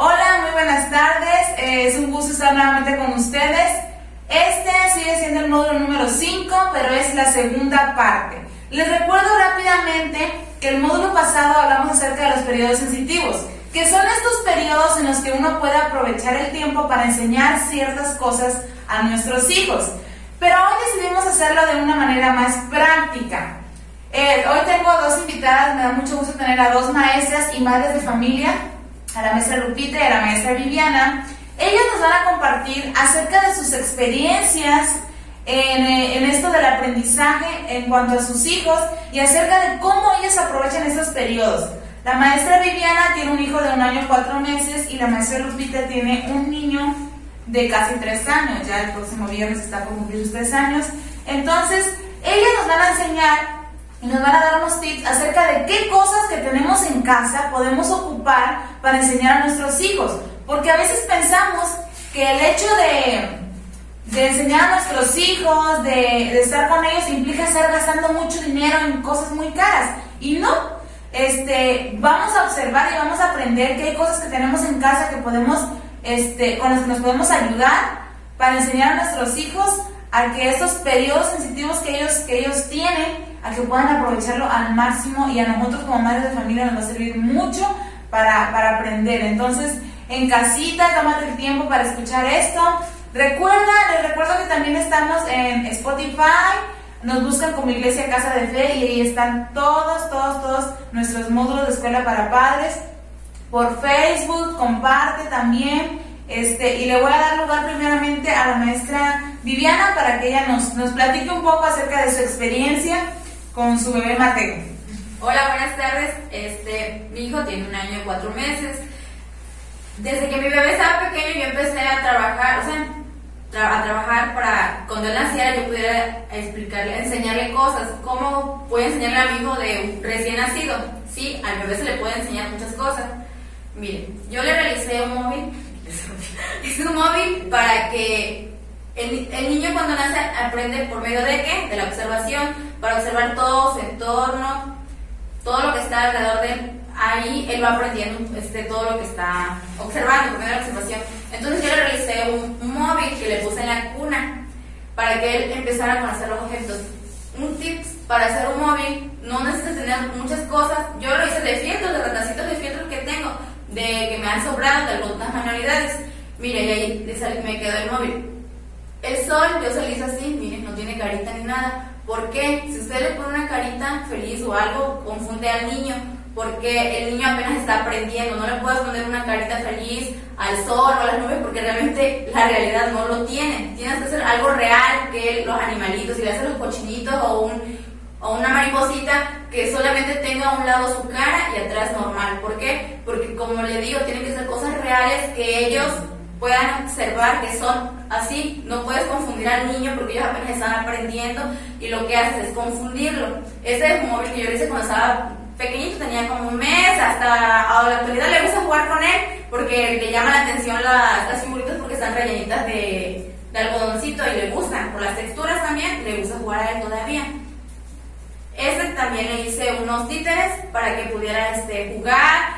Hola, muy buenas tardes. Eh, es un gusto estar nuevamente con ustedes. Este sigue siendo el módulo número 5, pero es la segunda parte. Les recuerdo rápidamente que el módulo pasado hablamos acerca de los periodos sensitivos, que son estos periodos en los que uno puede aprovechar el tiempo para enseñar ciertas cosas a nuestros hijos. Pero hoy decidimos hacerlo de una manera más práctica. Eh, hoy tengo dos invitadas, me da mucho gusto tener a dos maestras y madres de familia, a la maestra Lupita y a la maestra Viviana. Ellas nos van a compartir acerca de sus experiencias en, eh, en, esto del aprendizaje en cuanto a sus hijos y acerca de cómo ellas aprovechan estos periodos. La maestra Viviana tiene un hijo de un año y cuatro meses y la maestra Lupita tiene un niño de casi tres años, ya el próximo viernes está por cumplir sus tres años. Entonces, ellas nos van a enseñar y nos van a dar unos tips acerca de qué cosas que tenemos en casa podemos ocupar para enseñar a nuestros hijos. Porque a veces pensamos que el hecho de, de enseñar a nuestros hijos, de, estar con ellos, implica estar gastando mucho dinero en cosas muy caras. Y no. Este, vamos a observar y vamos a aprender que hay cosas que tenemos en casa que podemos, este, con las que nos podemos ayudar para enseñar a nuestros hijos a que estos periodos sensitivos que ellos, que ellos tienen, a que puedan aprovecharlo al máximo y a nosotros como madres de familia nos va a servir mucho para, para aprender. Entonces, en casita, tómate el tiempo para escuchar esto. Recuerda, les recuerdo que también estamos en Spotify, nos buscan como Iglesia Casa de Fe y ahí están todos, todos, todos nuestros módulos de escuela para padres. Por Facebook, comparte también. Este, y le voy a dar lugar primeramente a la maestra Viviana para que ella nos, nos platique un poco acerca de su experiencia con su bebé Mateo. Hola, buenas tardes. Este, mi hijo tiene un año y cuatro meses. Desde que mi bebé estaba pequeño yo empecé a trabajar, o sea, tra a trabajar para cuando él naciera yo pudiera explicarle, enseñarle cosas. ¿Cómo puedo enseñarle a mi hijo de un recién nacido? Sí, al bebé se le puede enseñar muchas cosas. Mire, yo le realicé un móvil es un móvil para que el, el, niño cuando nace aprende por medio de qué? De la observación, para observar todo su entorno, todo lo que está alrededor de él. Ahí él va aprendiendo este, todo lo que está observando por medio de la observación. Entonces yo le realicé un, móvil que le puse en la cuna para que él empezara a conocer los objetos. Un tip para hacer un móvil, no necesitas tener muchas cosas. Yo lo hice de fieltros, de ratacitos de fieltros que tengo de que me han sobrado de algunas manualidades. Mire, y ahí me quedó el móvil. El sol, yo se lo hice así, mire, no tiene carita ni nada. ¿Por qué? Si usted le pone una carita feliz o algo, confunde al niño, porque el niño apenas está aprendiendo. No le puedes poner una carita feliz al sol o a las nubes, porque realmente la realidad no lo tiene. Tienes que hacer algo real, que los animalitos, si le haces los cochinitos o un o una mariposita que solamente tenga a un lado su cara y atrás normal. ¿Por qué? Porque como le digo, tienen que ser cosas reales que ellos puedan observar que son así. No puedes confundir al niño porque ellos apenas están aprendiendo y lo que haces es confundirlo. Ese móvil que yo le hice cuando estaba pequeñito, tenía como un mes, hasta a la actualidad le gusta jugar con él porque le llama la atención las, las simbolitas porque están rellenitas de, de algodoncito y le gustan. Por las texturas también, le gusta jugar a él todavía. Este también le hice unos títeres para que pudiera este, jugar,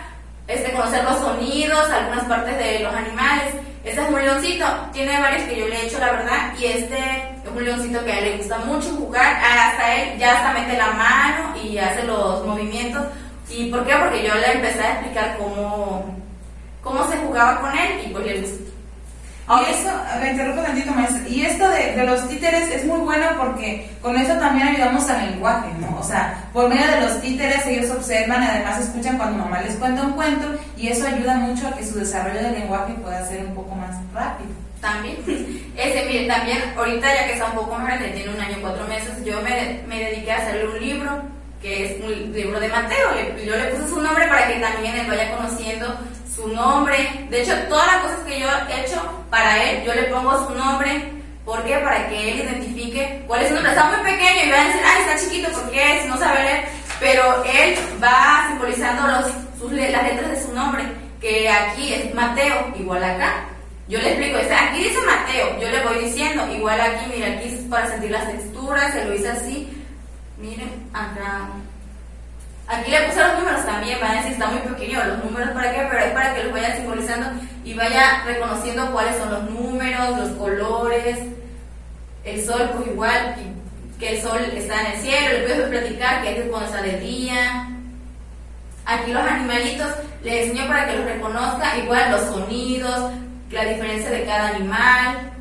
este, conocer los sonidos, algunas partes de los animales. Este es un leoncito, tiene varios que yo le he hecho la verdad, y este es un leoncito que a él le gusta mucho jugar, hasta él ya hasta mete la mano y hace los movimientos. ¿Y por qué? Porque yo le empecé a explicar cómo, cómo se jugaba con él y pues le gustó. Y eso, me interrumpo tantito, maestra. Y esto de, de, los títeres es muy bueno porque con eso también ayudamos al lenguaje, ¿no? O sea, por medio de los títeres ellos observan, además escuchan cuando mamá les cuenta un cuento y eso ayuda mucho a que su desarrollo del lenguaje pueda ser un poco más rápido. También, ese, mire, también ahorita ya que está un poco más grande, tiene un año y cuatro meses, yo me, me dediqué a hacerle un libro que es un libro de Mateo. Yo le puse su nombre para que también él vaya conociendo su nombre. De hecho, todas las cosas que yo he hecho para él, yo le pongo su nombre. ¿Por qué? Para que él identifique cuál es su nombre. Está muy pequeño y va a decir, ay, está chiquito, ¿por qué? No sabe leer. Pero él va simbolizando los, las letras de su nombre, que aquí es Mateo, igual acá. Yo le explico, aquí dice Mateo, yo le voy diciendo, igual aquí, mira, aquí es para sentir las texturas, se lo hice así. Miren, acá Aquí le puse los números también, van a decir, está muy pequeño los números para qué, pero es para que los vaya simbolizando y vaya reconociendo cuáles son los números, los colores, el sol, pues igual, que el sol está en el cielo, le puedes platicar que es cuando está de día. Aquí los animalitos le enseño para que los reconozca, igual los sonidos, la diferencia de cada animal.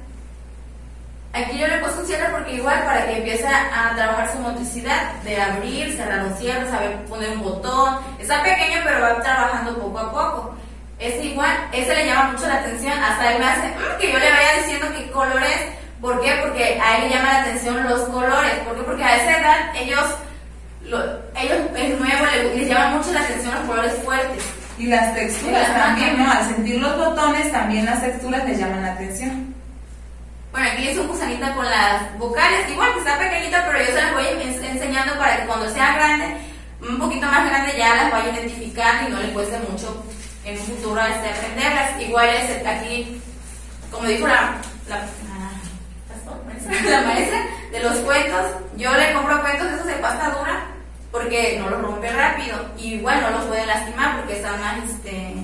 Aquí yo le puse un cierre porque igual para que empiece a trabajar su motricidad de abrir, cerrar un cierre, saber poner un botón. Está pequeño pero va trabajando poco a poco. Es igual, ese le llama mucho la atención, hasta él me hace mm, que yo le vaya diciendo qué color es. ¿Por qué? Porque a él le llama la atención los colores. ¿Por qué? Porque a esa edad ellos, ellos es nuevo, les, les llama mucho la atención los colores fuertes. Y las texturas también, ¿no? Al sentir los botones, también las texturas les llaman la atención. Bueno, aquí es un gusanita con las vocales, igual que está pequeñita, pero yo se las voy enseñando para que cuando sea grande, un poquito más grande, ya las vaya identificando y no le cueste mucho en un futuro este, aprenderlas. Igual es aquí, como dijo la, la, la maestra de los cuentos, yo le compro cuentos esos de pasta dura porque no los rompe rápido y igual no los puede lastimar porque están más, este,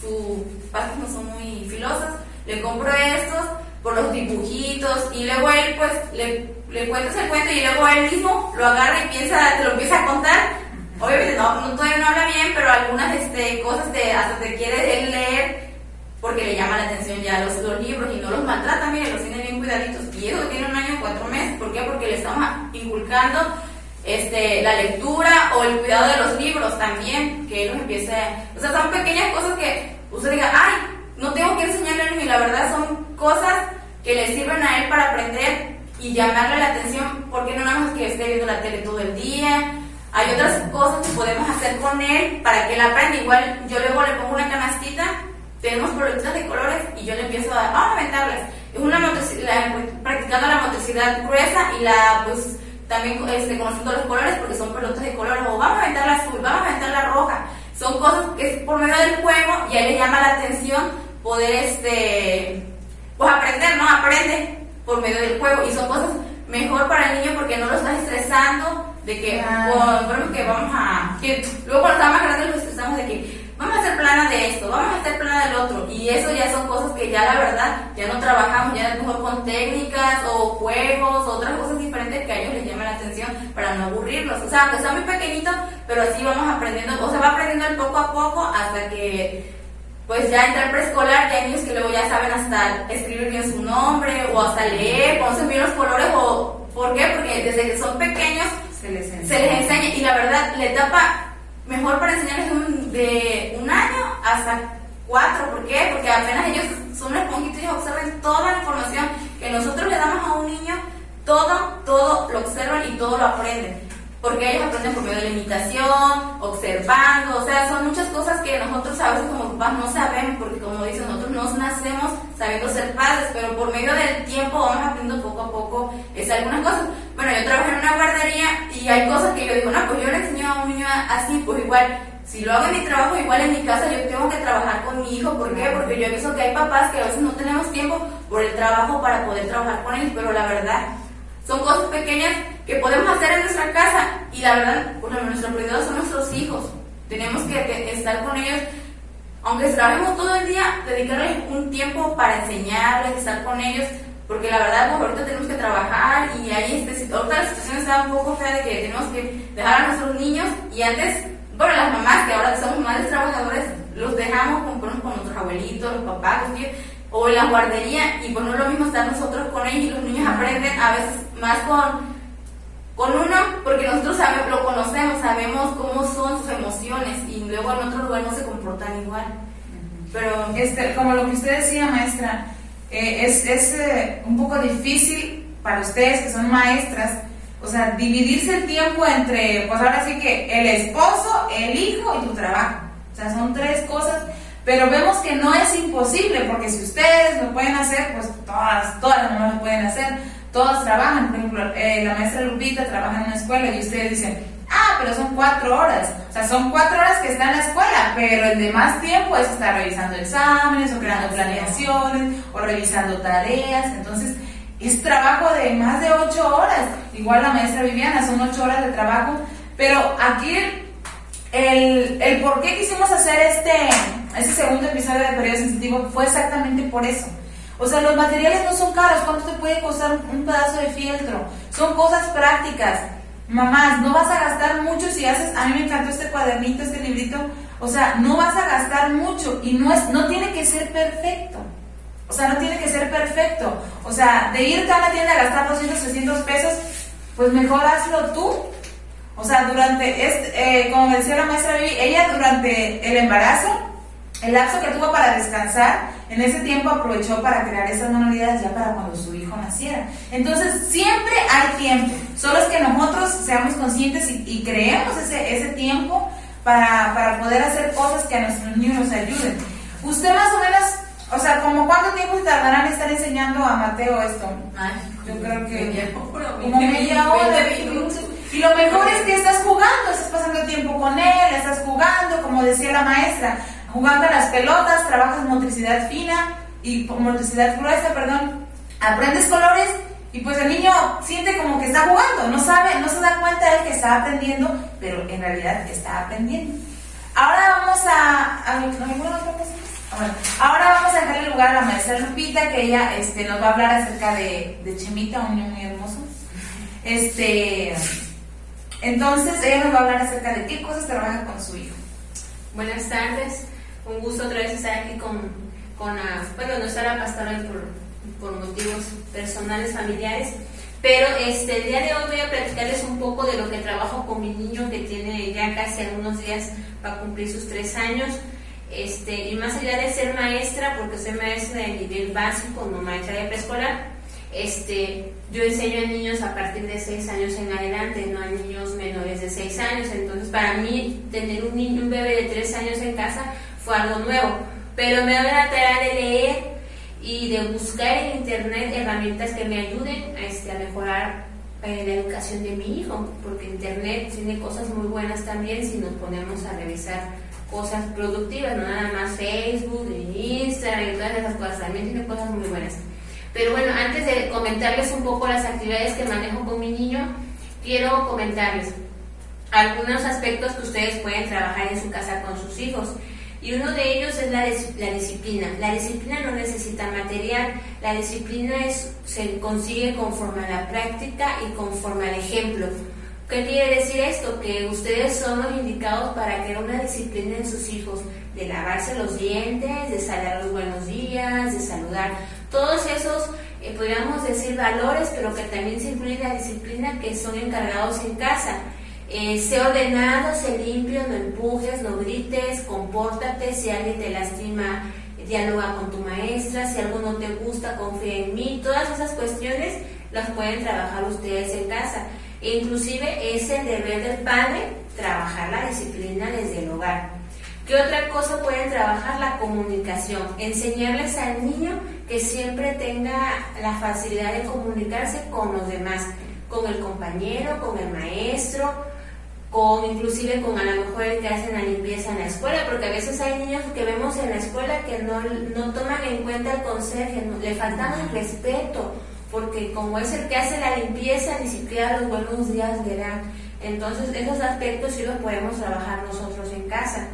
sus pastas no son muy filosas. Le compro estos por los dibujitos y luego él pues le, le cuentas el cuento y luego él mismo lo agarra y piensa, te lo empieza a contar. Obviamente no, no todavía no habla bien, pero algunas este, cosas te, hasta te quiere él leer porque le llama la atención ya los, los libros y no los maltrata, mire, los tiene bien cuidaditos. Y eso tiene un año cuatro meses, ¿por qué? Porque le estamos inculcando este, la lectura o el cuidado de los libros también, que él los empiece, o sea, son pequeñas cosas que usted diga, ay, no tengo que enseñarle y la verdad son cosas que le sirven a él para aprender y llamarle la atención, porque no nada más que esté viendo la tele todo el día. Hay otras cosas que podemos hacer con él para que él aprenda. Igual yo luego le pongo una canastita, tenemos productos de colores y yo le empiezo a, vamos a aventarlas. Es una motricidad, practicando la motricidad gruesa y la, pues, también este, conociendo los colores porque son pelotas de colores. O vamos a aventar la azul, vamos a aventar la roja. Son cosas que es por medio del juego y a él le llama la atención poder este pues aprender, ¿no? Aprende por medio del juego. Y son cosas mejor para el niño porque no lo estás estresando de que, por, que vamos a, que luego cuando está más grande lo estresamos de que vamos a hacer plana de esto, vamos a hacer plana del otro. Y eso ya son cosas que ya la verdad ya no trabajamos, ya mejor con técnicas o juegos, otras cosas diferentes que a ellos les llaman la atención para no aburrirlos, o sea, aunque está muy pequeñito, pero así vamos aprendiendo, o se va aprendiendo poco a poco hasta que pues ya entrar preescolar, ya hay niños que luego ya saben hasta escribir bien su nombre o hasta leer, conocen bien los colores o ¿por qué? Porque desde que son pequeños se les enseña, y la verdad la etapa mejor para enseñarles de un año hasta cuatro, ¿por qué? Porque apenas ellos son esponjitos y observan toda la información que nosotros le damos a un niño, todo, todo lo observan y todo lo aprenden porque ellos aprenden por medio de la imitación, observando, o sea, son muchas cosas que nosotros a veces como papás no sabemos, porque como dicen, nosotros no nacemos sabiendo ser padres, pero por medio del tiempo vamos aprendiendo poco a poco es algunas cosas. Bueno, yo trabajo en una guardería y hay cosas que yo digo, no, pues yo le enseño a un niño así, pues igual, si lo hago en mi trabajo, igual en mi casa yo tengo que trabajar con mi hijo, ¿por qué? Porque yo he que hay papás que a veces no tenemos tiempo por el trabajo para poder trabajar con ellos, pero la verdad, son cosas pequeñas que podemos hacer en nuestra casa y la verdad, nuestro prioridad son nuestros hijos. Tenemos que, estar con ellos, aunque trabajemos todo el día, dedicarles un tiempo para enseñarles, estar con ellos, porque la verdad, pues ahorita tenemos que trabajar y ahí, este, ahorita la situación está un poco fea de que tenemos que dejar a nuestros niños y antes, bueno, las mamás que ahora somos madres trabajadoras, los dejamos con, con nuestros abuelitos, los papás, los tíos, o en la guardería y pues no es lo mismo estar nosotros con ellos y los niños aprenden a veces más con con uno porque nosotros sabemos, lo conocemos, sabemos cómo son sus emociones y luego en otro lugar no se comportan igual. Pero este, como lo que usted decía, maestra, eh, es, es eh, un poco difícil para ustedes que son maestras, o sea, dividirse el tiempo entre, pues ahora sí que el esposo, el hijo y tu trabajo. O sea, son tres cosas pero vemos que no es imposible, porque si ustedes lo pueden hacer, pues todas, todas las mamás lo pueden hacer, todas trabajan. Por ejemplo, eh, la maestra Lupita trabaja en una escuela y ustedes dicen, ah, pero son cuatro horas. O sea, son cuatro horas que está en la escuela, pero el demás tiempo es estar revisando exámenes o creando planeaciones o revisando tareas. Entonces, es trabajo de más de ocho horas. Igual la maestra Viviana, son ocho horas de trabajo. Pero aquí el, el por qué quisimos hacer este, este segundo episodio de periodo sensitivo fue exactamente por eso. O sea, los materiales no son caros. ¿Cuánto te puede costar un pedazo de fieltro? Son cosas prácticas. Mamás, no vas a gastar mucho si haces, a mí me encantó este cuadernito, este librito, o sea, no vas a gastar mucho y no, es, no tiene que ser perfecto. O sea, no tiene que ser perfecto. O sea, de irte a la tienda a gastar 200, 300 pesos, pues mejor hazlo tú. O sea, durante, este, eh, como decía la maestra Vivi, ella durante el embarazo, el lapso que tuvo para descansar, en ese tiempo aprovechó para crear esas manualidades ya para cuando su hijo naciera. Entonces, siempre hay tiempo. Solo es que nosotros seamos conscientes y, creemos ese, ese tiempo para, para, poder hacer cosas que a nuestros niños nos ayuden. Usted más o menos, o sea, como cuánto tiempo tardarán en estar enseñando a Mateo esto? Ay, yo creo que como media hora. Y lo mejor es que estás jugando, estás pasando tiempo con él, estás jugando, como decía la maestra, jugando a las pelotas, trabajas motricidad fina y motricidad gruesa, perdón, aprendes colores y pues el niño siente como que está jugando, no sabe, no se da cuenta él que está aprendiendo, pero en realidad está aprendiendo. Ahora vamos a... ahora vamos a dejarle lugar a la maestra Lupita, que ella este, nos va a hablar acerca de, de Chemita, un niño muy hermoso. Este, entonces, ella nos va a hablar acerca de qué cosas trabaja con su hijo. Buenas tardes un gusto otra vez estar aquí con, con la, bueno, no estar pastoral por, por motivos personales, familiares, pero este, el día de hoy voy a platicarles un poco de lo que trabajo con mi niño que tiene ya casi algunos días para cumplir sus tres años. Este, y más allá de ser maestra, porque soy maestra de nivel básico, no maestra de preescolar, este, yo enseño a niños a partir de seis años en adelante, no a niños menores de seis años. Entonces, para mí, tener un niño, un bebé de tres años en casa algo nuevo, pero me doy la tarea de leer y de buscar en internet herramientas que me ayuden a, este, a mejorar eh, la educación de mi hijo, porque internet tiene cosas muy buenas también si nos ponemos a revisar cosas productivas, no nada más Facebook, Instagram y todas esas cosas, también tiene cosas muy buenas. Pero bueno, antes de comentarles un poco las actividades que manejo con mi niño, quiero comentarles algunos aspectos que ustedes pueden trabajar en su casa con sus hijos. Y uno de ellos es la, la, disciplina. La disciplina no necesita material, la disciplina es, se consigue conforme a la práctica y conforme al ejemplo. ¿Qué quiere decir esto? Que ustedes son los indicados para crear una disciplina en sus hijos, de lavarse los dientes, de saludar los buenos días, de saludar. Todos esos, eh, podríamos decir, valores, pero que también se incluye la disciplina que son encargados en casa. Eh, sé ordenado, sé limpio, no empujes, no grites, compórtate, si alguien te lastima, dialoga con tu maestra, si algo no te gusta, confía en mí, todas esas cuestiones las pueden trabajar ustedes en casa. E inclusive es el deber del padre trabajar la disciplina desde el hogar. ¿Qué otra cosa pueden trabajar? La comunicación. Enseñarles al niño que siempre tenga la facilidad de comunicarse con los demás, con el compañero, con el maestro, con inclusive con a lo mejor el que hacen la limpieza en la escuela, porque a veces hay niños que vemos en la escuela que no, no toman en cuenta el conserje, le faltan el respeto, porque como es el que hace la limpieza, ni siquiera los buenos días le dan. Entonces, esos aspectos sí los podemos trabajar nosotros en casa.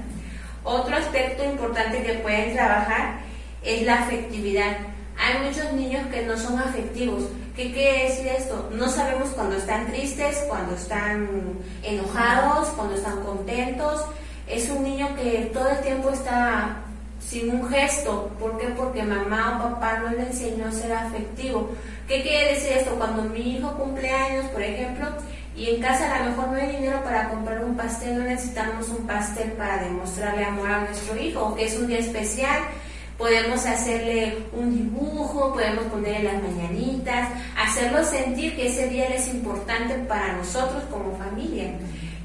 Otro aspecto importante que pueden trabajar es la afectividad. Hay muchos niños que no son afectivos. ¿Qué quiere decir esto? No sabemos cuando están tristes, cuando están enojados, cuando están contentos. Es un niño que todo el tiempo está sin un gesto. ¿Por qué? Porque mamá o papá no le enseñó a ser afectivo. ¿Qué quiere decir esto? Cuando mi hijo cumple años, por ejemplo, y en casa a lo mejor no hay dinero para comprar un pastel, no necesitamos un pastel para demostrarle amor a nuestro hijo, que es un día especial podemos hacerle un dibujo, podemos ponerle las mañanitas, hacerlo sentir que ese día es importante para nosotros como familia.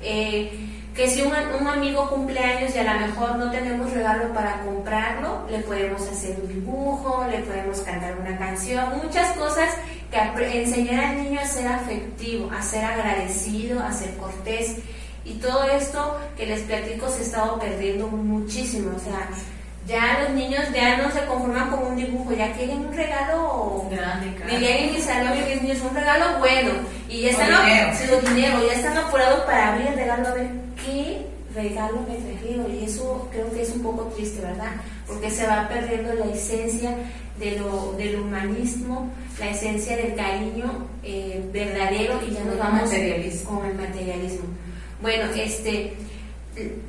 Eh, que si un, un, amigo cumple años y a lo mejor no tenemos regalo para comprarlo, le podemos hacer un dibujo, le podemos cantar una canción, muchas cosas que enseñar al niño a ser afectivo, a ser agradecido, a ser cortés. Y todo esto que les platico se ha estado perdiendo muchísimo. O sea, ya los niños ya no se conforman con un dibujo, ya quieren un regalo grande, Diría en mi salón que es un regalo bueno. Y ya están, dinero. ya están apurados para abrir el regalo a ver qué regalo me trajeron? Y eso creo que es un poco triste, ¿verdad? Porque se va perdiendo la esencia de lo, del humanismo, la esencia del cariño eh, verdadero y ya nos vamos con el materialismo. Bueno, este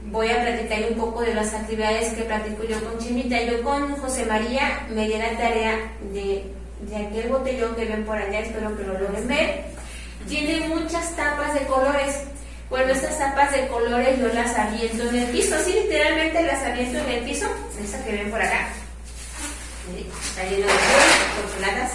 voy a platicar un poco de las actividades que practico yo con Chimita. Yo con José María me di la tarea de, de aquel botellón que ven por allá, espero que lo logren ver. Tiene muchas tapas de colores. Bueno, estas tapas de colores yo las aviento en el piso, así literalmente las aviento en el piso, esa que ven por acá. Está lleno de porcelanas.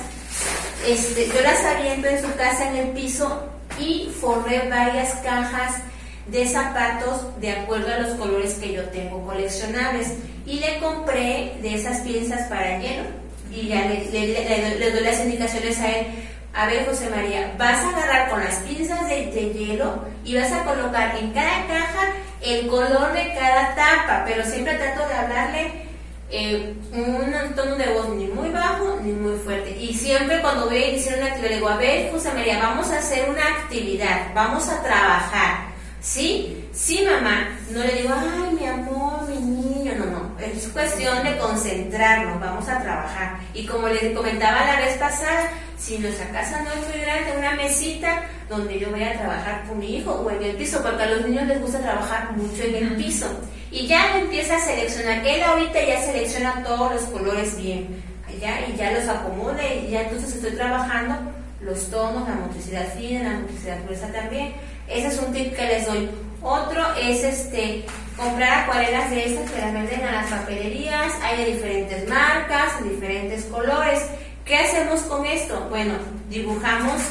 Este, yo las aviento en su casa en el piso y forré varias cajas de zapatos de acuerdo a los colores que yo tengo coleccionables. Y le compré de esas piezas para hielo. Y ya le, le, doy las indicaciones a él. A ver, José María, vas a agarrar con las pinzas de, de, hielo y vas a colocar en cada caja el color de cada tapa, pero siempre trato de hablarle eh, un tono de voz ni muy bajo ni muy fuerte. Y siempre cuando voy a iniciar una actividad, le digo, a ver, José María, vamos a hacer una actividad, vamos a trabajar. ¿Sí? Sí, mamá. No le digo, ay, mi amor, mi niño. No, no. Es cuestión de concentrarnos. Vamos a trabajar. Y como les comentaba la vez pasada, si nuestra casa no es muy grande, una mesita donde yo voy a trabajar con mi hijo o en el piso, porque a los niños les gusta trabajar mucho en el piso. Y ya empieza a seleccionar. Él ahorita ya selecciona todos los colores bien. Ya, y ya los acomoda y ya entonces estoy trabajando los tonos, la motricidad fina, la motricidad gruesa también ese es un tip que les doy. Otro es este comprar acuarelas de estas que las venden a las papelerías. Hay de diferentes marcas, de diferentes colores. ¿Qué hacemos con esto? Bueno, dibujamos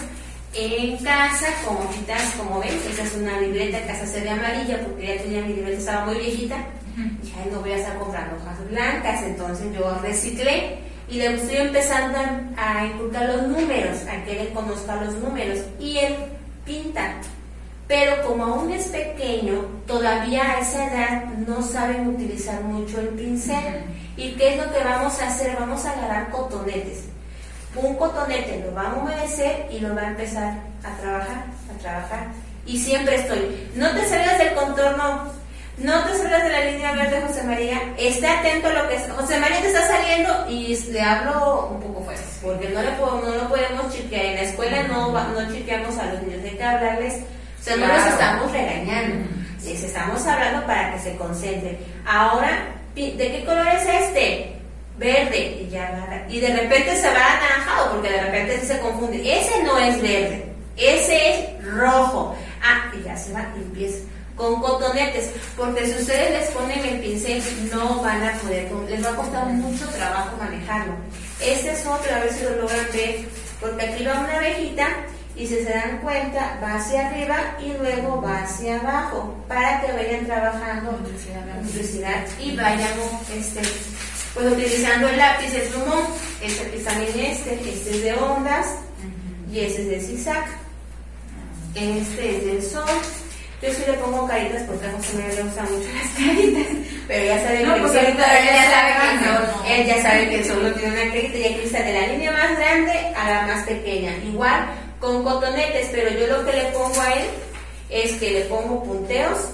en casa con hojitas, como ven, esa es una libreta, casa se ve amarilla porque ya tenía mi libreta, estaba muy viejita. Ya no voy a estar comprando hojas blancas, entonces yo reciclé y le estoy empezando a, inculcar los números, a que él conozca los números y él pinta pero como aún es pequeño, todavía a esa edad no saben utilizar mucho el pincel. ¿Y qué es lo que vamos a hacer? Vamos a agarrar cotonetes. Un cotonete lo va a humedecer y lo va a empezar a trabajar, a trabajar. Y siempre estoy, no te salgas del contorno, no te salgas de la línea verde, José María, esté atento a lo que es. José María te está saliendo y le hablo un poco fuerte, porque no, le no lo podemos chiquear. En la escuela no, no chiqueamos a los niños, hay que hablarles o sea, no los estamos regañando, les estamos hablando para que se concentren. Ahora, ¿de qué color es este? Verde, y ya Y de repente se va anaranjado, porque de repente se confunde. Ese no es verde, ese es rojo. Ah, y ya se va y empieza con cotonetes, porque si ustedes les ponen el pincel no van a poder, les va a costar mucho trabajo manejarlo. Ese es otro, a ver si lo logran ver, porque aquí va una abejita y si se dan cuenta va hacia arriba y luego va hacia abajo para que vayan trabajando motricidad y vayan este, pues utilizando el lápiz, el plumón, este es también este, este es de ondas y este es de zigzag, este es del sol. Yo sí le pongo caritas porque a José me gustan mucho las caritas, pero ya saben que, pues él, ya sabe que el sol, él ya sabe que el sol no tiene una carita y aquí está de la línea más grande a la más pequeña. Igual con cotonetes, pero yo lo que le pongo a él es que le pongo punteos,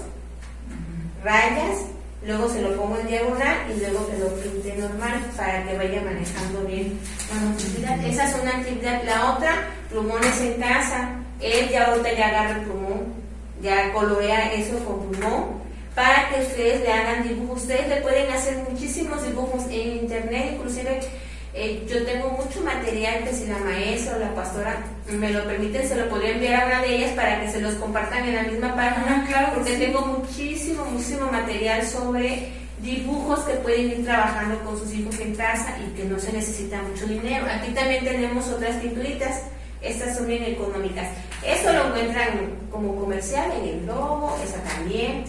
rayas, luego se lo pongo en diagonal y luego que lo pinte normal para que vaya manejando bien la Esa es una actividad. La otra, plumones en casa. Él ya ahorita ya agarra el plumón, ya colorea eso con plumón para que ustedes le hagan dibujos. Ustedes le pueden hacer muchísimos dibujos en internet, inclusive eh, yo tengo mucho material que si la maestra o la pastora me lo permiten, se lo podría enviar a una de ellas para que se los compartan en la misma página. claro, porque tengo muchísimo, muchísimo material sobre dibujos que pueden ir trabajando con sus hijos en casa y que no se necesita mucho dinero. Aquí también tenemos otras pinturitas, estas son bien económicas. Esto lo encuentran como comercial en el logo, esa también.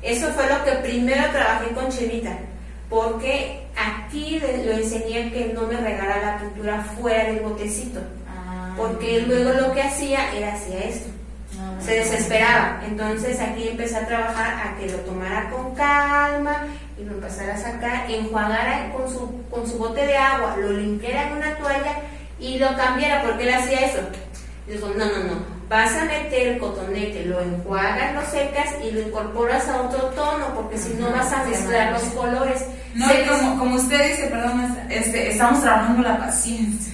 Eso fue lo que primero trabajé con Chevita porque aquí lo enseñé que no me regalara la pintura fuera del botecito, ah. porque luego lo que hacía era hacía esto. Ah, se desesperaba. Entonces aquí empecé a trabajar a que lo tomara con calma y lo empezara a sacar, enjuagara con su, con su bote de agua, lo limpiara en una toalla y lo cambiara porque él hacía eso. Y dijo, no, no, no, vas a meter el cotonete, lo enjuagas, lo secas y lo incorporas a otro tono, porque si no vas a mezclar los colores. No, y como, como usted dice, perdón, este, estamos trabajando la paciencia,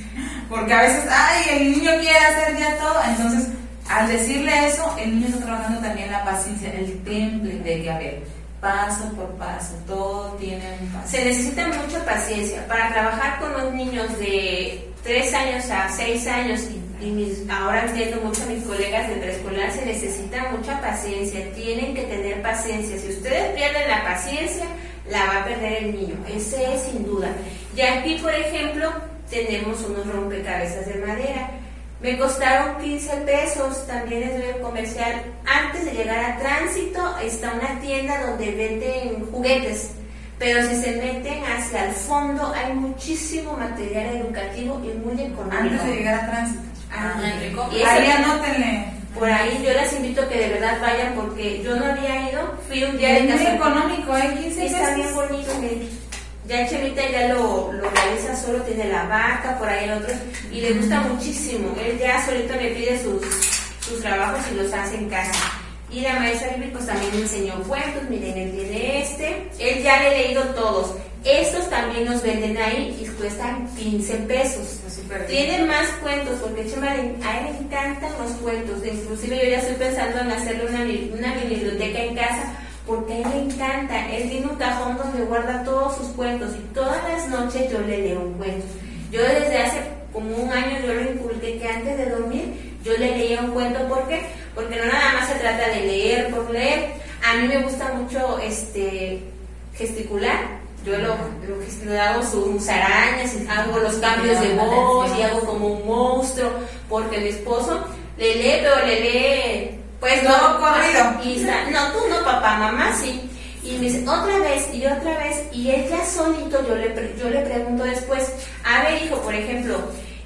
porque a veces, ay, el niño quiere hacer ya todo, entonces al decirle eso, el niño está trabajando también la paciencia, el temple de que, a ver, paso por paso, todo tiene un paso. Se necesita mucha paciencia para trabajar con los niños de 3 años a 6 años y y mis, ahora entiendo mucho a mis colegas de preescolar, se necesita mucha paciencia, tienen que tener paciencia. Si ustedes pierden la paciencia, la va a perder el niño, ese es sin duda. Y aquí, por ejemplo, tenemos unos rompecabezas de madera. Me costaron 15 pesos, también es de comercial. Antes de llegar a tránsito está una tienda donde venden juguetes pero si se meten hacia el fondo hay muchísimo material educativo y muy económico. Antes de llegar a tránsito. Ah, y ahí anótenle. Por ahí yo les invito a que de verdad vayan porque yo no había ido, fui un día de casa. muy económico, ¿eh? 15 Está bien bonito, Ya Chemita ya lo, lo realiza solo, tiene la vaca, por ahí otros, y le gusta muchísimo. Él ya solito me pide sus, sus trabajos y los hace en casa. Y la maestra Vivi pues también me enseñó cuentos, miren, él tiene este, él ya le he leído todos. Estos también nos venden ahí y cuestan 15 pesos. Tienen más cuentos porque Chema, a él le encantan los cuentos. Inclusive yo ya estoy pensando en hacerle una, una biblioteca en casa porque a él le encanta. Él tiene un cajón donde guarda todos sus cuentos y todas las noches yo le leo un cuento. Yo desde hace como un año yo lo inculqué que antes de dormir yo le leía un cuento. ¿Por qué? Porque no nada más se trata de leer por leer. A mí me gusta mucho este gesticular yo lo, lo, hago sus arañas, y hago los cambios de voz y hago como un monstruo, porque mi esposo le lee, pero le lee, pues no, corrido. no, tú no, papá, mamá sí. Y me dice, otra vez y otra vez, y ella solito, yo le, yo le pregunto después, a ver, hijo, por ejemplo,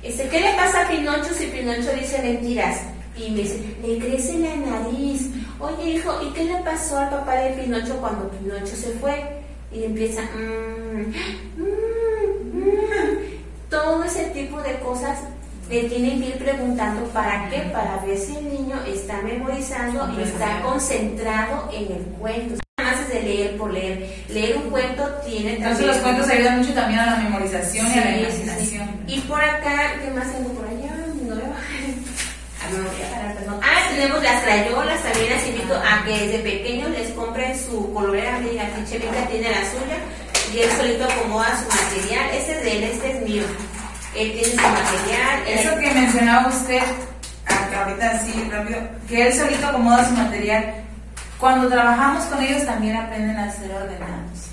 este, ¿qué le pasa a Pinocho si Pinocho dice mentiras? Y me dice, le crece la nariz. Oye, hijo, ¿y qué le pasó al papá de Pinocho cuando Pinocho se fue? Y empieza mm, mm, mm". todo ese tipo de cosas le tienen que ir preguntando para qué, para ver si el niño está memorizando y está concentrado en el cuento. Nada más es de leer por leer. Leer un cuento tiene Entonces los cuentos ayudan mucho también a la memorización y a la imaginación. Y por acá, ¿qué más tengo por. Ah, tenemos las crayolas, también les invito a que desde pequeños les compren su colorera, miren aquí Chevita tiene la suya y él solito acomoda su material, este es de él, este es mío, él tiene su material. Eso que mencionaba usted, ahorita así rápido, que él solito acomoda su material, cuando trabajamos con ellos también aprenden a ser ordenados.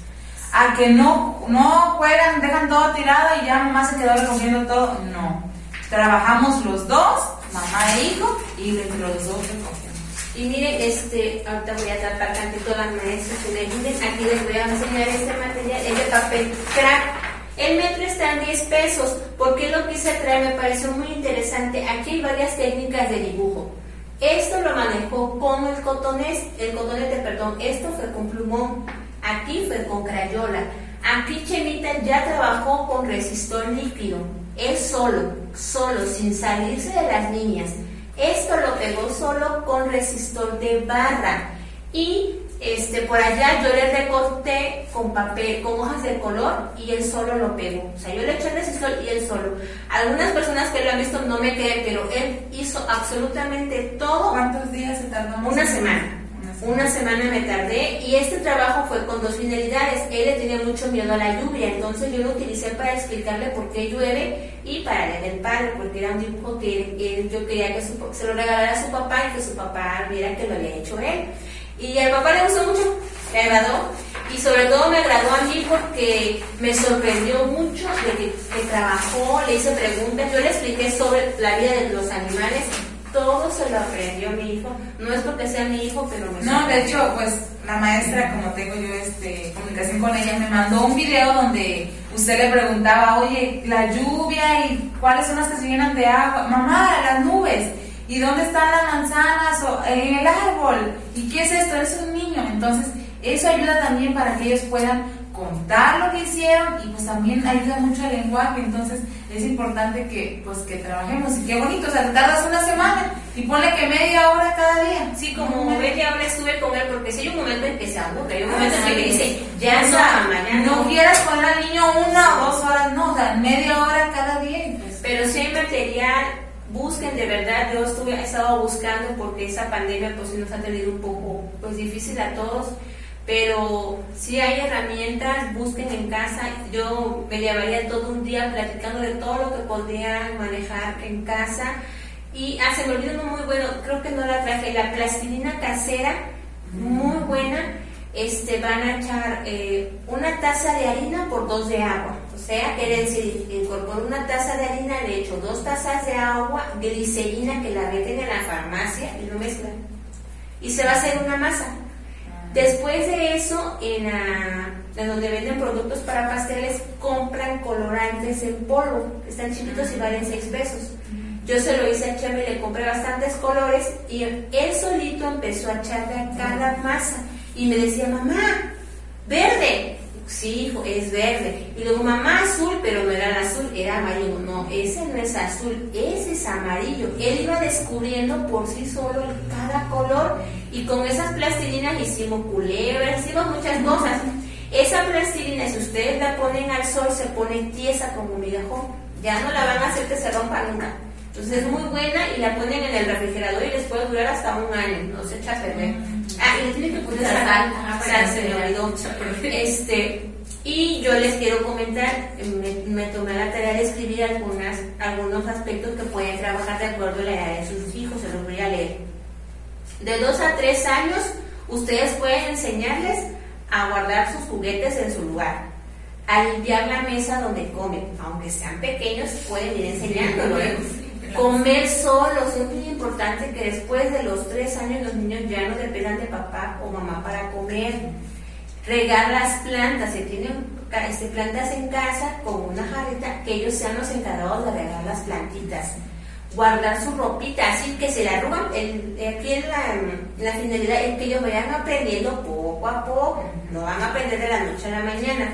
A que no, no juegan, dejan todo tirado y ya mamá se quedó recogiendo todo, no. Trabajamos los dos mamá e hijo, y entre los dos recogemos. Y miren, este, ahorita voy a tratar tantito las maestras que me ayuden. Aquí les voy a enseñar este material, es de papel crack. El metro está en 10 pesos. ¿Por qué lo quise traer? Me pareció muy interesante. Aquí hay varias técnicas de dibujo. Esto lo manejó con el cotonés, el cotonete, perdón. Esto fue con plumón. Aquí fue con crayola. Aquí Chemita ya trabajó con resistor líquido. Él solo solo, sin salirse de las líneas. Esto lo pegó solo con resistor de barra. Y este, por allá yo le recorté con papel, con hojas de color y él solo lo pegó. O sea, yo le eché el resistor y él solo. Algunas personas que lo han visto no me quedé, pero él hizo absolutamente todo. ¿Cuántos días se tardó? Una semana. Una semana me tardé y este trabajo fue con dos finalidades. Él le tenía mucho miedo a la lluvia, entonces yo lo utilicé para explicarle por qué llueve y para leer el padre, porque era un dibujo que yo quería que se lo regalara a su papá y que su papá viera que lo había hecho él. Y al papá le gustó mucho, le agradó y sobre todo me agradó a mí porque me sorprendió mucho de que trabajó, le hice preguntas, yo le expliqué sobre la vida de los animales todo se lo aprendió mi hijo. No es porque sea mi hijo, pero me No, de hecho, pues la maestra, como tengo yo este comunicación con ella, me mandó un video donde usted le preguntaba, oye, la lluvia y cuáles son las que se llenan de agua. Mamá, las nubes. ¿Y dónde están las manzanas? O, en el árbol. ¿Y qué es esto? Es un niño. Entonces, eso ayuda también para que ellos puedan contar lo que hicieron y pues también ayuda mucho al lenguaje, entonces es importante que pues que trabajemos y qué bonito, o sea, te tardas una semana y ponle que media hora cada día. Sí, como media hora estuve con él porque si hay un momento en que se aburre, hay un momento en que dice, ya no, mamá, ya no. quieras poner al niño una o dos horas, no, o sea, media hora cada día. Pues, Pero si hay material, busquen de verdad, yo estuve, he estado buscando porque esa pandemia pues nos ha tenido un poco pues difícil a todos pero si hay herramientas, busquen en casa. Yo me llevaría todo un día platicando de todo lo que podrían manejar en casa. Y ah, se me muy bueno, creo que no la traje, la plastilina casera, muy buena. Este, van a echar eh, una taza de harina por dos de agua. O sea, quiere decir, incorporo una taza de harina, le echo dos tazas de agua, glicerina que la venden en la farmacia y lo mezclan. Y se va a hacer una masa Después de eso, en, donde venden productos para pasteles, compran colorantes en polvo, están chiquitos y valen 6 pesos. Yo se lo hice a Chema y le compré bastantes colores y él solito empezó a echarle a cada masa. Y me decía, mamá, verde, sí, hijo, es verde. Y luego, mamá, azul, pero no era azul, era amarillo. No, ese no es azul, ese es amarillo. Él iba descubriendo por sí solo cada color y con esas plastilinas hicimos culebras, hicimos muchas cosas. Esa plastilina, si ustedes la ponen al sol, se pone tiesa como migajón. Ya no la van a hacer que se rompa nunca. Entonces es muy buena y la ponen en el refrigerador y les puede durar hasta un año, no se echa a perder. Ah, y le tiene que poner sal, sal, se me olvidó. Este, y yo les quiero comentar, me, tomé la tarea de escribir algunas, algunos aspectos que pueden trabajar de acuerdo a la edad de sus hijos, se los voy a leer. De dos a tres años, ustedes pueden enseñarles a guardar sus juguetes en su lugar, a limpiar la mesa donde comen, aunque sean pequeños, pueden ir enseñándolo. Comer solos, es muy importante que después de los tres años los niños ya no dependan de papá o mamá para comer. Regar las plantas, si tienen este, plantas en casa con una jarrita, que ellos sean los encargados de regar las plantitas. Guardar su ropita, así que se la arrugan. El, aquí en la, la finalidad es que ellos vayan aprendiendo poco a poco, no van a aprender de la noche a la mañana.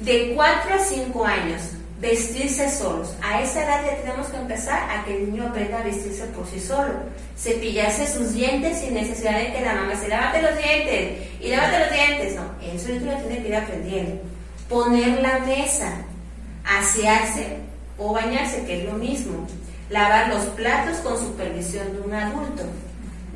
De 4 a 5 años, vestirse solos. A esa edad ya tenemos que empezar a que el niño aprenda a vestirse por sí solo. Cepillarse sus dientes sin necesidad de que la mamá se lávate los dientes y lávate los dientes. No, eso el niño tiene que ir aprendiendo. Poner la mesa, asearse o bañarse, que es lo mismo. Lavar los platos con supervisión de un adulto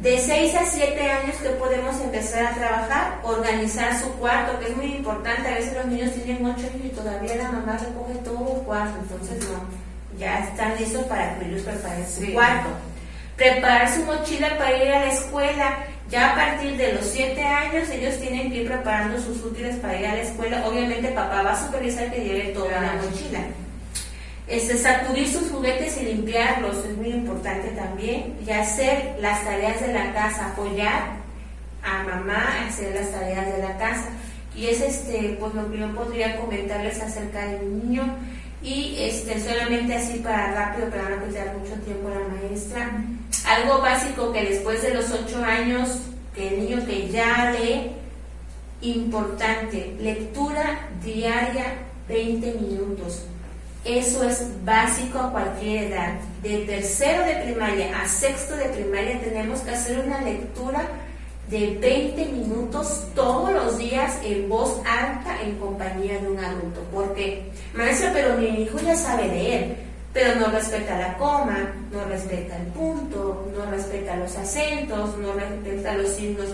de 6 a 7 años que podemos empezar a trabajar, organizar su cuarto, que es muy importante. A veces los niños tienen 8 años y todavía la mamá recoge todo el cuarto, entonces no, ya están listos para que ellos preparen su cuarto. Preparar su mochila para ir a la escuela. Ya a partir de los 7 años ellos tienen que ir preparando sus útiles para ir a la escuela. Obviamente papá va a supervisar que lleve toda la mochila. Este, sacudir sus juguetes y limpiarlos es muy importante también. Y hacer las tareas de la casa, apoyar a mamá a hacer las tareas de la casa. Y es este, pues lo que yo podría comentarles acerca del niño. Y este, solamente así para rápido, para no quitar mucho tiempo a la maestra. Algo básico que después de los ocho años, que el niño que ya lee, importante, lectura diaria 20 minutos eso es básico a cualquier edad. De tercero de primaria a sexto de primaria tenemos que hacer una lectura de 20 minutos todos los días en voz alta en compañía de un adulto. Porque, maestra, pero mi hijo ya sabe leer, pero no respeta la coma, no respeta el punto, no respeta los acentos, no respeta los signos,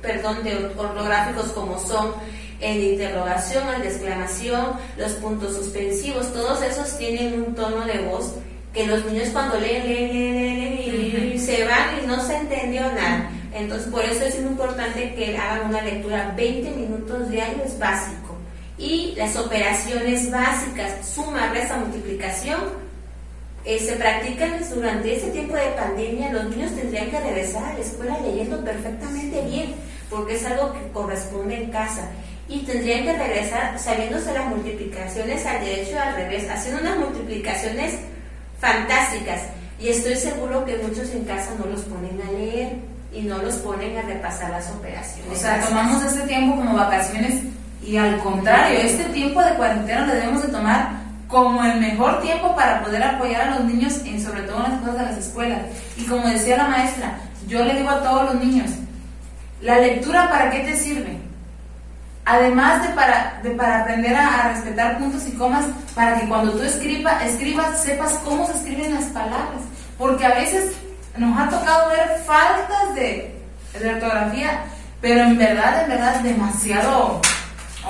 perdón, de ortográficos como son el de interrogación, el de exclamación, los puntos suspensivos, todos esos tienen un tono de voz que los niños cuando leen, leen, leen, leen, y se van y no se entendió nada. Entonces, por eso es muy importante que hagan una lectura 20 minutos diarios básico. Y las operaciones básicas, suma, resta, multiplicación, eh, se practican durante este tiempo de pandemia. Los niños tendrían que regresar a la escuela leyendo perfectamente bien, porque es algo que corresponde en casa y tendrían que regresar sabiéndose las multiplicaciones al derecho y al revés, haciendo unas multiplicaciones fantásticas. Y estoy seguro que muchos en casa no los ponen a leer y no los ponen a repasar las operaciones. O sea, tomamos este tiempo como vacaciones y al contrario, este tiempo de cuarentena lo debemos de tomar como el mejor tiempo para poder apoyar a los niños, y sobre todo en las cosas de las escuelas. Y como decía la maestra, yo le digo a todos los niños, ¿la lectura para qué te sirve? Además de para, de para aprender a, respetar puntos y comas, para que cuando tú escriba, escribas sepas cómo se escriben las palabras. Porque a veces nos ha tocado ver faltas de, de ortografía, pero en verdad, en verdad, demasiado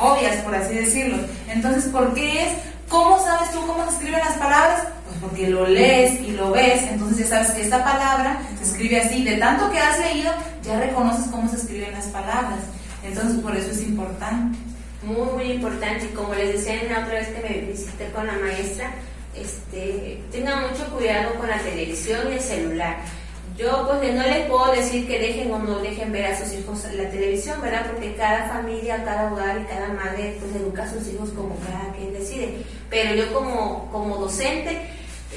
obvias, por así decirlo. Entonces, ¿por qué es? ¿Cómo sabes tú cómo se escriben las palabras? Pues porque lo lees y lo ves, entonces ya sabes que esta palabra se escribe así. De tanto que has leído, ya reconoces cómo se escriben las palabras. Entonces, por eso es importante. Muy, muy importante. Y como les decía en la otra vez que me visité con la maestra, este, tengan mucho cuidado con la televisión y el celular. Yo pues no les puedo decir que dejen o no dejen ver a sus hijos la televisión, ¿verdad? Porque cada familia, cada hogar y cada madre pues educa a sus hijos como cada quien decide. Pero yo como, como docente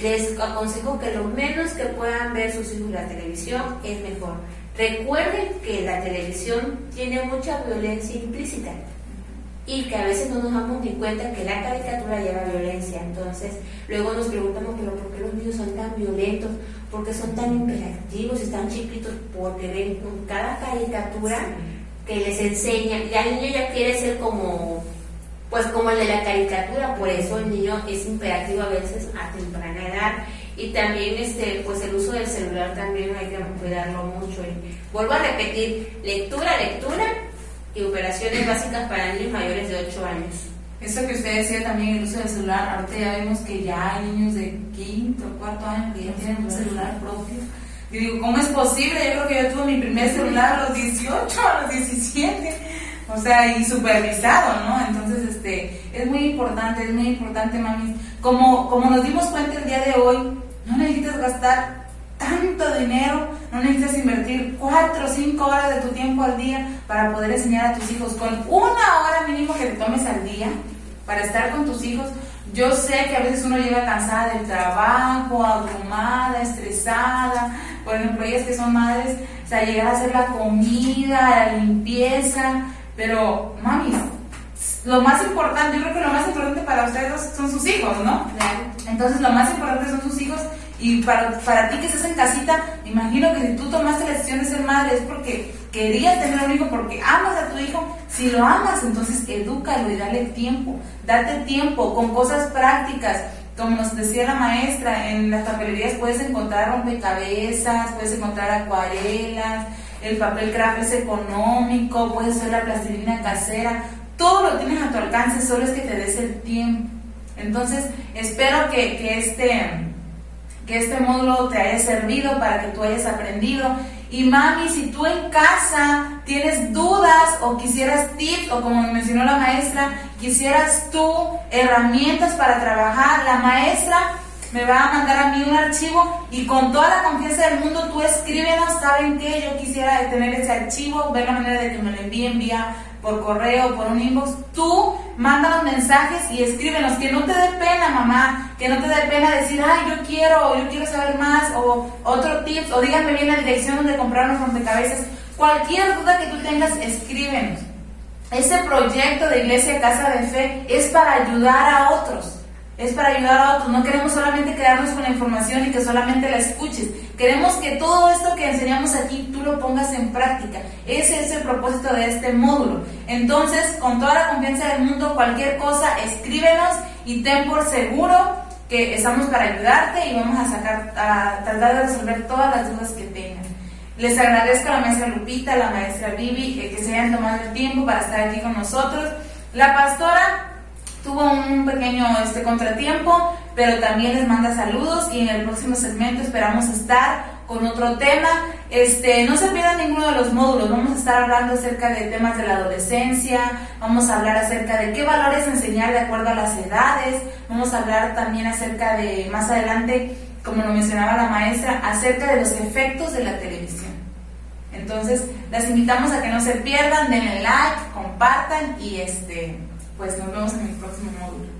les aconsejo que lo menos que puedan ver sus hijos la televisión es mejor. Recuerden que la televisión tiene mucha violencia implícita y que a veces no nos damos ni cuenta que la caricatura lleva violencia. Entonces, luego nos preguntamos, pero ¿por qué los niños son tan violentos? ¿Por qué son tan interactivos y tan chiquitos? Porque ven cada caricatura que les enseña, ya el niño ya quiere ser como, pues como el de la caricatura, por eso el niño es imperativo a veces a temprana edad. Y también este, pues el uso del celular también hay que cuidarlo mucho. Y vuelvo a repetir, lectura, lectura y operaciones básicas para niños mayores de 8 años. Eso que usted decía también, el uso del celular, ahorita ya vemos que ya hay niños de quinto, cuarto año que ya tienen un celular propio. Y digo, ¿cómo es posible? Yo creo que yo tuve mi primer celular a los 18, a los 17, o sea, y supervisado, ¿no? Entonces, este, es muy importante, es muy importante, mami. Como, como nos dimos cuenta el día de hoy, necesitas gastar tanto dinero, no necesitas invertir cuatro o cinco horas de tu tiempo al día para poder enseñar a tus hijos. Con una hora mínimo que te tomes al día para estar con tus hijos, yo sé que a veces uno llega cansada del trabajo, abrumada, estresada. Por ejemplo, ellas que son madres, o sea, llegar a hacer la comida, la limpieza. Pero, mami, lo más importante, yo creo que lo más importante para ustedes son sus hijos, ¿no? Entonces, lo más importante son sus hijos y para, para ti que estás en casita, imagino que si tú tomaste la decisión de ser madre es porque querías tener un hijo, porque amas a tu hijo. Si lo amas, entonces edúcalo y dale tiempo. Date tiempo con cosas prácticas. Como nos decía la maestra, en las papelerías puedes encontrar rompecabezas, puedes encontrar acuarelas, el papel craft es económico, puedes hacer la plastilina casera. Todo lo tienes a tu alcance, solo es que te des el tiempo. Entonces, espero que, que este que este módulo te haya servido para que tú hayas aprendido. Y mami, si tú en casa tienes dudas o quisieras tips o como mencionó la maestra, quisieras tú herramientas para trabajar, la maestra me va a mandar a mí un archivo y con toda la confianza del mundo tú escríbenos, ¿saben qué? Yo quisiera tener ese archivo, ver la manera de que me lo envíe, envía por correo, por un inbox, tú mándanos mensajes y escríbenos, que no te dé pena, mamá, que no te dé pena decir, ay, yo quiero, o yo quiero saber más, o otro tips, o díganme bien la dirección donde comprar los rompecabezas. Cualquier duda que tú tengas, escríbenos. Ese proyecto de Iglesia Casa de Fe es para ayudar a otros es para ayudar a otros. No queremos solamente quedarnos con la información y que solamente la escuches. Queremos que todo esto que enseñamos aquí tú lo pongas en práctica. Ese es el propósito de este módulo. Entonces, con toda la confianza del mundo, cualquier cosa, escríbenos y ten por seguro que estamos para ayudarte y vamos a sacar, a tratar de resolver todas las dudas que tengan. Les agradezco a la maestra Lupita, a la maestra Vivi, que se hayan tomado el tiempo para estar aquí con nosotros. La pastora tuvo un pequeño este, contratiempo, pero también les manda saludos y en el próximo segmento esperamos estar con otro tema. Este, no se pierdan ninguno de los módulos, vamos a estar hablando acerca de temas de la adolescencia, vamos a hablar acerca de qué valores enseñar de acuerdo a las edades, vamos a hablar también acerca de, más adelante, como lo mencionaba la maestra, acerca de los efectos de la televisión. Entonces, las invitamos a que no se pierdan, denle like, compartan y este pues nos vemos en el próximo módulo.